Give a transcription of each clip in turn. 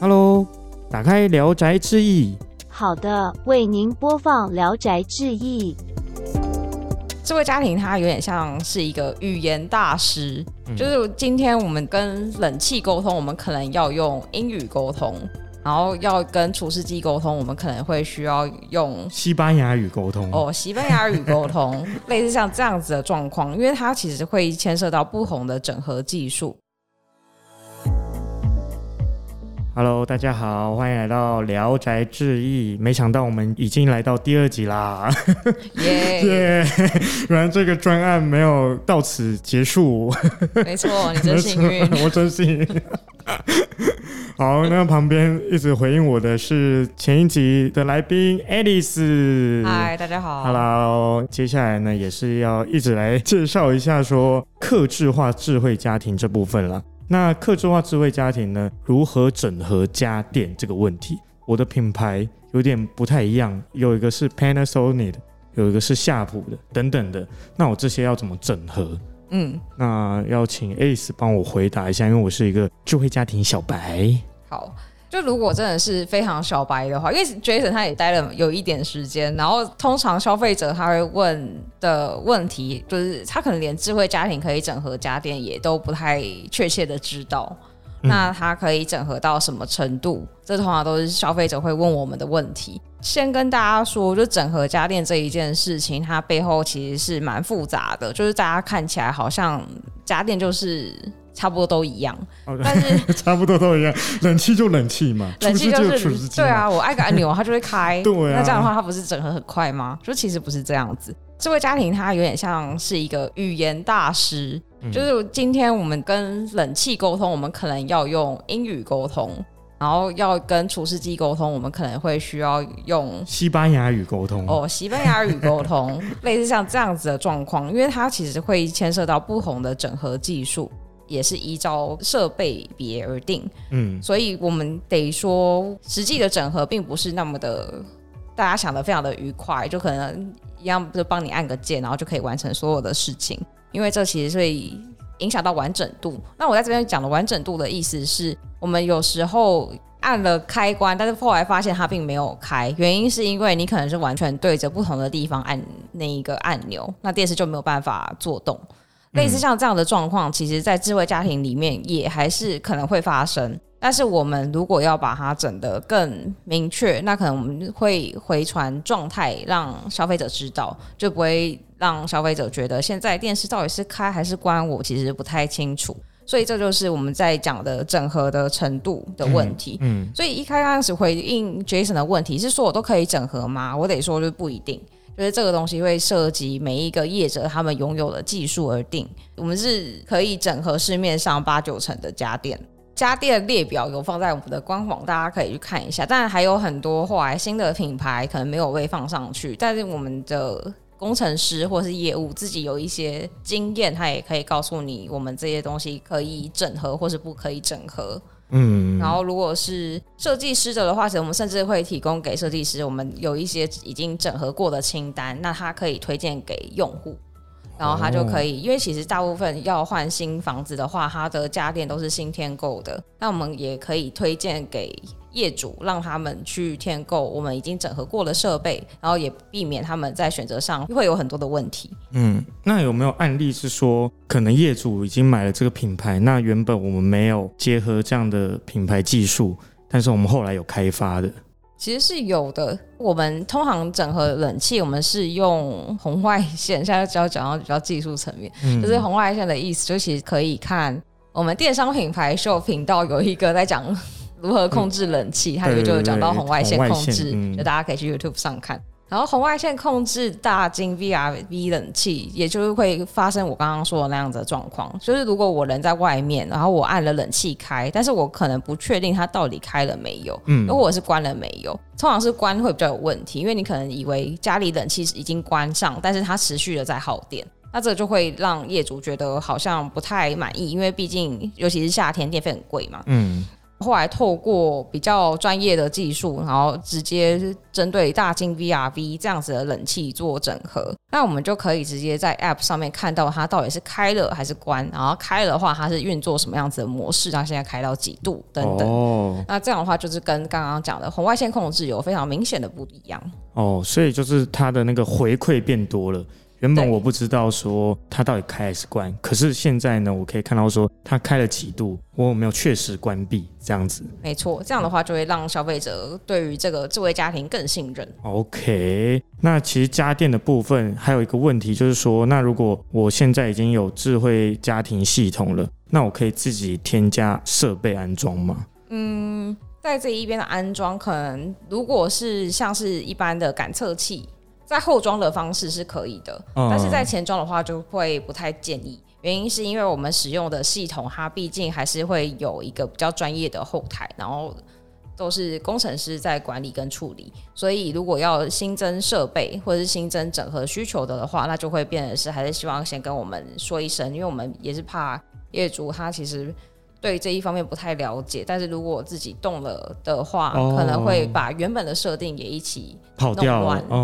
Hello，打开《聊斋志异》。好的，为您播放《聊斋志异》。这位家庭他有点像是一个语言大师，就是今天我们跟冷气沟通，我们可能要用英语沟通；然后要跟厨师机沟通，我们可能会需要用西班牙语沟通。哦，西班牙语沟通，类似像这样子的状况，因为它其实会牵涉到不同的整合技术。Hello，大家好，欢迎来到《聊斋志异》。没想到我们已经来到第二集啦！耶 耶！原来这个专案没有到此结束。没错，你真幸运，我真幸运。好，那旁边一直回应我的是前一集的来宾 Alice。嗨，大家好。Hello，接下来呢也是要一直来介绍一下说克制化智慧家庭这部分了。那客制化智慧家庭呢？如何整合家电这个问题？我的品牌有点不太一样，有一个是 Panasonic，的有一个是夏普的，等等的。那我这些要怎么整合？嗯，那要请 Ace 帮我回答一下，因为我是一个智慧家庭小白。好。就如果真的是非常小白的话，因为 Jason 他也待了有一点时间，然后通常消费者他会问的问题，就是他可能连智慧家庭可以整合家电也都不太确切的知道，那它可以整合到什么程度？这通常都是消费者会问我们的问题。先跟大家说，就整合家电这一件事情，它背后其实是蛮复杂的，就是大家看起来好像家电就是。差不多都一样，但是 差不多都一样，冷气就冷气嘛，冷气就是对啊，我按个按钮它就会开，对啊，那这样的话它不是整合很快吗？就其实不是这样子，智慧家庭它有点像是一个语言大师，就是今天我们跟冷气沟通，我们可能要用英语沟通，然后要跟厨师机沟通，我们可能会需要用西班牙语沟通。哦，西班牙语沟通，类似像这样子的状况，因为它其实会牵涉到不同的整合技术。也是依照设备别而定，嗯，所以我们得说，实际的整合并不是那么的，大家想的非常的愉快，就可能一样就帮你按个键，然后就可以完成所有的事情，因为这其实会影响到完整度。那我在这边讲的完整度的意思是，我们有时候按了开关，但是后来发现它并没有开，原因是因为你可能是完全对着不同的地方按那一个按钮，那电视就没有办法做动。类似像这样的状况，其实，在智慧家庭里面也还是可能会发生。但是，我们如果要把它整得更明确，那可能我们会回传状态，让消费者知道，就不会让消费者觉得现在电视到底是开还是关，我其实不太清楚。所以，这就是我们在讲的整合的程度的问题。嗯，所以一开始回应 Jason 的问题是说我都可以整合吗？我得说就不一定。就是这个东西会涉及每一个业者他们拥有的技术而定。我们是可以整合市面上八九成的家电，家电列表有放在我们的官网，大家可以去看一下。但还有很多后来新的品牌可能没有被放上去，但是我们的工程师或是业务自己有一些经验，他也可以告诉你，我们这些东西可以整合或是不可以整合。嗯，然后如果是设计师的话，其实我们甚至会提供给设计师，我们有一些已经整合过的清单，那他可以推荐给用户，然后他就可以，因为其实大部分要换新房子的话，他的家电都是新添购的，那我们也可以推荐给。业主让他们去添购我们已经整合过的设备，然后也避免他们在选择上会有很多的问题。嗯，那有没有案例是说，可能业主已经买了这个品牌，那原本我们没有结合这样的品牌技术，但是我们后来有开发的？其实是有的。我们通常整合冷气，我们是用红外线。现在只要讲到比较技术层面，就是红外线的意思，就其实可以看我们电商品牌秀频道有一个在讲。如何控制冷气？它里面就有讲到红外线控制，就大家可以去 YouTube 上看。然后红外线控制大金 VRV 冷气，也就是会发生我刚刚说的那样子的状况。就是如果我人在外面，然后我按了冷气开，但是我可能不确定它到底开了没有。嗯，如果我是关了没有，通常是关会比较有问题，因为你可能以为家里冷气已经关上，但是它持续的在耗电，那这就会让业主觉得好像不太满意，因为毕竟尤其是夏天电费很贵嘛。嗯。后来透过比较专业的技术，然后直接针对大金 VRV 这样子的冷气做整合，那我们就可以直接在 App 上面看到它到底是开了还是关，然后开了的话它是运作什么样子的模式，它现在开到几度等等。哦，那这样的话就是跟刚刚讲的红外线控制有非常明显的不一样。哦，所以就是它的那个回馈变多了。原本我不知道说它到底开还是关，可是现在呢，我可以看到说它开了几度，我有没有确实关闭这样子？没错，这样的话就会让消费者对于这个智慧家庭更信任。OK，那其实家电的部分还有一个问题就是说，那如果我现在已经有智慧家庭系统了，那我可以自己添加设备安装吗？嗯，在这一边的安装，可能如果是像是一般的感测器。在后装的方式是可以的，但是在前装的话就会不太建议。原因是因为我们使用的系统，它毕竟还是会有一个比较专业的后台，然后都是工程师在管理跟处理。所以如果要新增设备或者是新增整合需求的的话，那就会变得是还是希望先跟我们说一声，因为我们也是怕业主他其实。对这一方面不太了解，但是如果自己动了的话，可能会把原本的设定也一起跑掉。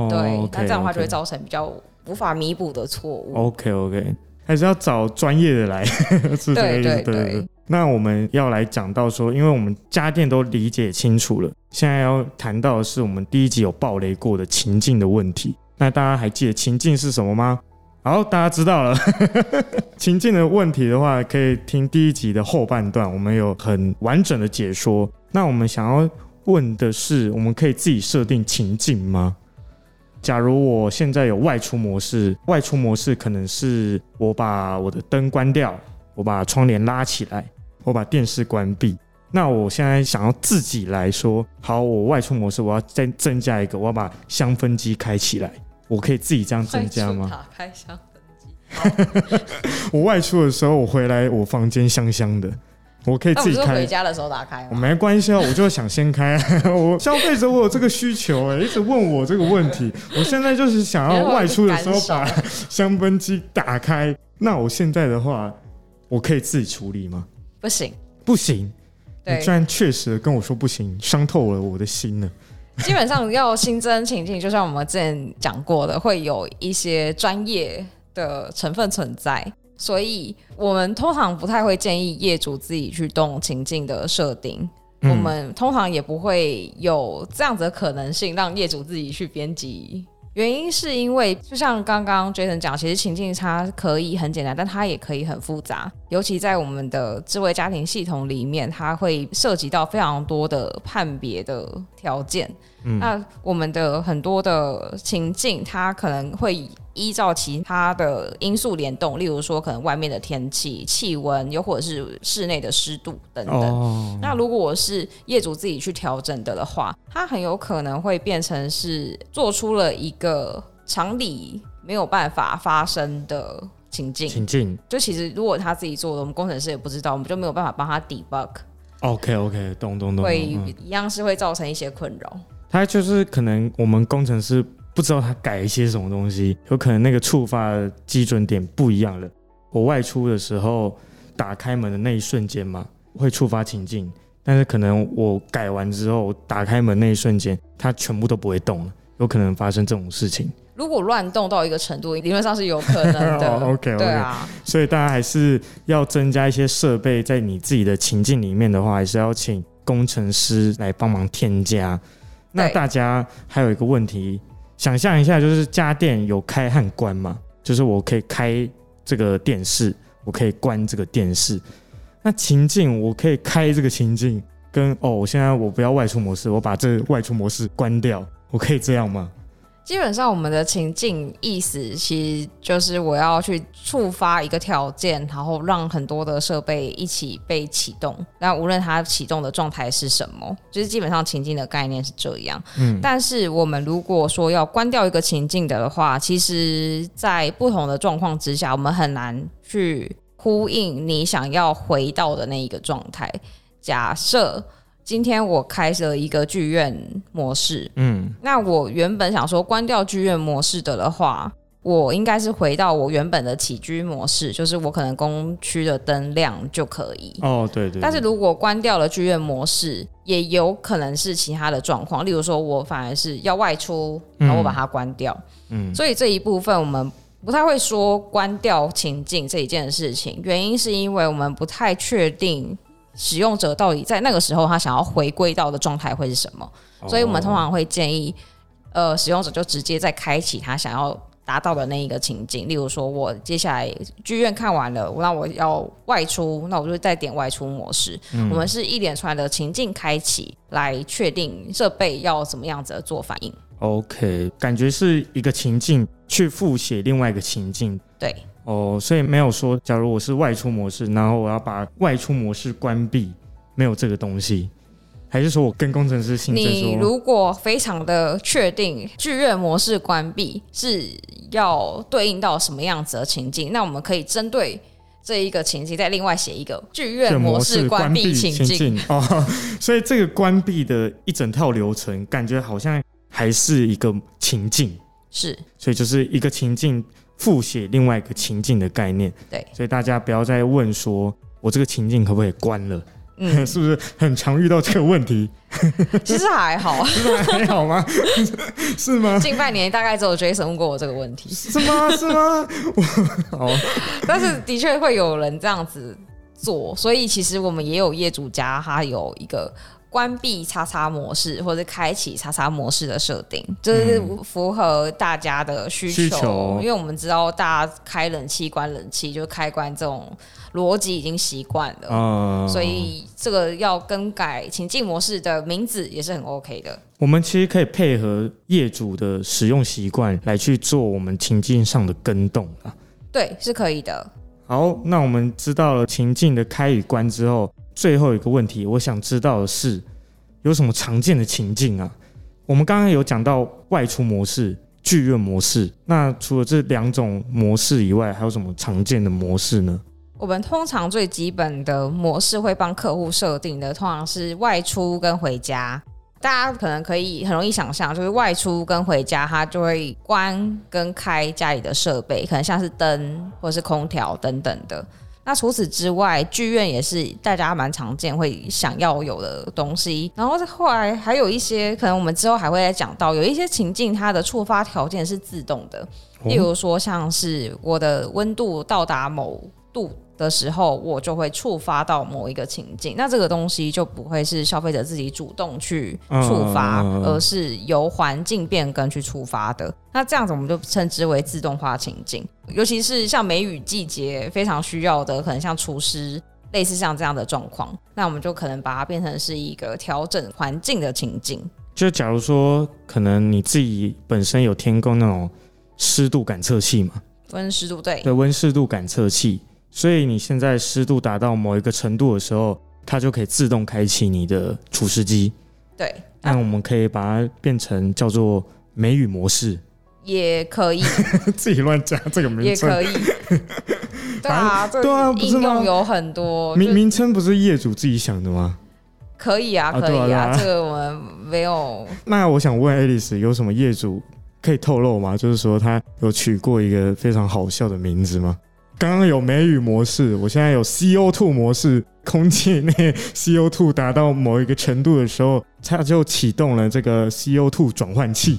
对，那这样的话就会造成比较无法弥补的错误。OK OK，还是要找专业的来。对对对。那我们要来讲到说，因为我们家电都理解清楚了，现在要谈到的是我们第一集有暴雷过的情境的问题。那大家还记得情境是什么吗？好，大家知道了。情境的问题的话，可以听第一集的后半段，我们有很完整的解说。那我们想要问的是，我们可以自己设定情境吗？假如我现在有外出模式，外出模式可能是我把我的灯关掉，我把窗帘拉起来，我把电视关闭。那我现在想要自己来说，好，我外出模式我要再增加一个，我要把香氛机开起来。我可以自己这样增加吗？打开香氛机。我外出的时候，我回来我房间香香的，我可以自己开。回家的时候打开。我没关系啊，我就想先开。我消费者我有这个需求哎，一直问我这个问题。我现在就是想要外出的时候把 香氛机打开。那我现在的话，我可以自己处理吗？不行，不行。你居然确实跟我说不行，伤透了我的心了。基本上要新增情境，就像我们之前讲过的，会有一些专业的成分存在，所以我们通常不太会建议业主自己去动情境的设定。我们通常也不会有这样子的可能性，让业主自己去编辑。原因是因为，就像刚刚 Jason 讲，其实情境差可以很简单，但它也可以很复杂。尤其在我们的智慧家庭系统里面，它会涉及到非常多的判别的条件。那我们的很多的情境，它可能会。依照其他的因素联动，例如说可能外面的天气、气温，又或者是室内的湿度等等。那如果我是业主自己去调整的的话，它很有可能会变成是做出了一个常理没有办法发生的情境。情境就其实如果他自己做的，我们工程师也不知道，我们就没有办法帮他 debug。OK OK，懂懂懂。会一样是会造成一些困扰。他就是可能我们工程师。不知道他改一些什么东西，有可能那个触发基准点不一样了。我外出的时候打开门的那一瞬间嘛，会触发情境，但是可能我改完之后打开门那一瞬间，它全部都不会动了，有可能发生这种事情。如果乱动到一个程度，理论上是有可能的。OK，对啊。所以大家还是要增加一些设备在你自己的情境里面的话，还是要请工程师来帮忙添加。那大家还有一个问题。想象一下，就是家电有开和关嘛，就是我可以开这个电视，我可以关这个电视。那情境我可以开这个情境，跟哦，我现在我不要外出模式，我把这外出模式关掉，我可以这样吗？基本上，我们的情境意思其实就是我要去触发一个条件，然后让很多的设备一起被启动。那无论它启动的状态是什么，就是基本上情境的概念是这样。嗯，但是我们如果说要关掉一个情境的话，其实在不同的状况之下，我们很难去呼应你想要回到的那一个状态。假设。今天我开了一个剧院模式，嗯，那我原本想说关掉剧院模式的的话，我应该是回到我原本的起居模式，就是我可能工区的灯亮就可以。哦，对对。但是如果关掉了剧院模式，也有可能是其他的状况，例如说我反而是要外出，然后我把它关掉。嗯。所以这一部分我们不太会说关掉情境这一件事情，原因是因为我们不太确定使用者到底在那个时候他想要回归到的状态会是什么，所以我们通常会建议，呃，使用者就直接再开启他想要。达到的那一个情境，例如说，我接下来剧院看完了，那我要外出，那我就再点外出模式。我们是一连串的情境开启，来确定设备要怎么样子的做反应。OK，感觉是一个情境去复写另外一个情境。对，哦，所以没有说，假如我是外出模式，然后我要把外出模式关闭，没有这个东西。还是说我跟工程师信你如果非常的确定剧院模式关闭是要对应到什么样子的情境，那我们可以针对这一个情境再另外写一个剧院模式关闭情境哦。所以这个关闭的一整套流程，感觉好像还是一个情境，是，所以就是一个情境复写另外一个情境的概念。对，所以大家不要再问说我这个情境可不可以关了。嗯，是不是很常遇到这个问题？其实还好，还好吗？是吗？近半年大概只有 Jason 问过我这个问题，是吗？是吗？好，但是的确会有人这样子做，所以其实我们也有业主家，他有一个。关闭叉叉模式或者开启叉叉模式的设定，就是符合大家的需求。因为我们知道大家开冷气、关冷气，就开关这种逻辑已经习惯了，嗯所以这个要更改情境模式的名字也是很 OK 的。我们其实可以配合业主的使用习惯来去做我们情境上的更动啊。对，是可以的。好，那我们知道了情境的开与关之后。最后一个问题，我想知道的是，有什么常见的情境啊？我们刚刚有讲到外出模式、剧院模式，那除了这两种模式以外，还有什么常见的模式呢？我们通常最基本的模式会帮客户设定的，通常是外出跟回家。大家可能可以很容易想象，就是外出跟回家，它就会关跟开家里的设备，可能像是灯或是空调等等的。那除此之外，剧院也是大家蛮常见会想要有的东西。然后后来还有一些，可能我们之后还会再讲到，有一些情境它的触发条件是自动的，例如说像是我的温度到达某度。的时候，我就会触发到某一个情境，那这个东西就不会是消费者自己主动去触发，而是由环境变更去触发的。那这样子我们就称之为自动化情境，尤其是像梅雨季节非常需要的，可能像厨师类似像这样的状况，那我们就可能把它变成是一个调整环境的情境。就假如说，可能你自己本身有天供那种湿度感测器嘛，温湿度对，对温湿度感测器。所以你现在湿度达到某一个程度的时候，它就可以自动开启你的除湿机。对，那我们可以把它变成叫做梅雨模式，也可以 自己乱加这个名称，也可以。对啊，对啊，应用有很多名名称，不是业主自己想的吗？可以啊，可以啊，这个我们没有。那我想问 Alice，有什么业主可以透露吗？就是说他有取过一个非常好笑的名字吗？刚刚有梅雨模式，我现在有 CO2 模式，空气内 CO2 达到某一个程度的时候，它就启动了这个 CO2 转换器。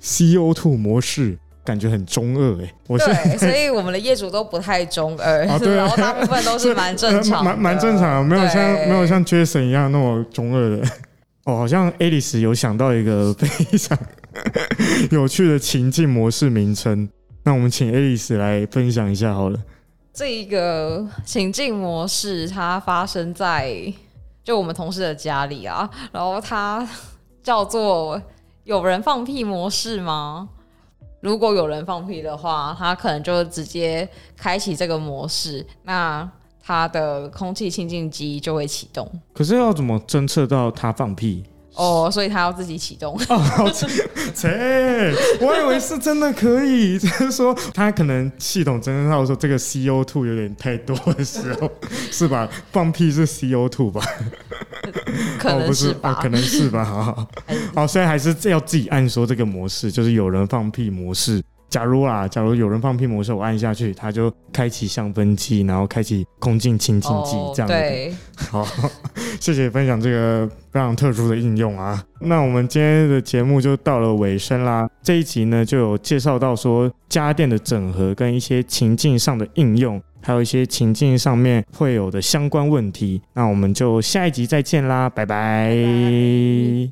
CO2 模式感觉很中二哎，对，所以我们的业主都不太中二，然后大部分都是蛮正常，蛮蛮正常，没有像没有像 Jason 一样那么中二的。哦，好像 Alice 有想到一个非常有趣的情境模式名称。那我们请 Alice 来分享一下好了。这一个情境模式，它发生在就我们同事的家里啊。然后它叫做有人放屁模式吗？如果有人放屁的话，它可能就直接开启这个模式，那它的空气清净机就会启动。可是要怎么侦测到它放屁？哦，所以他要自己启动。哦，切！我以为是真的可以，就是说他可能系统侦测到说这个 CO two 有点太多的时候，是吧？放屁是 CO two 吧？可能是吧？可能是吧？好，好，所以还是要自己按说这个模式，就是有人放屁模式，假如啦，假如有人放屁魔兽，我按下去，它就开启香氛机，然后开启空净清净机，这样对。好，谢谢分享这个非常特殊的应用啊。那我们今天的节目就到了尾声啦。这一集呢，就有介绍到说家电的整合跟一些情境上的应用，还有一些情境上面会有的相关问题。那我们就下一集再见啦，拜拜。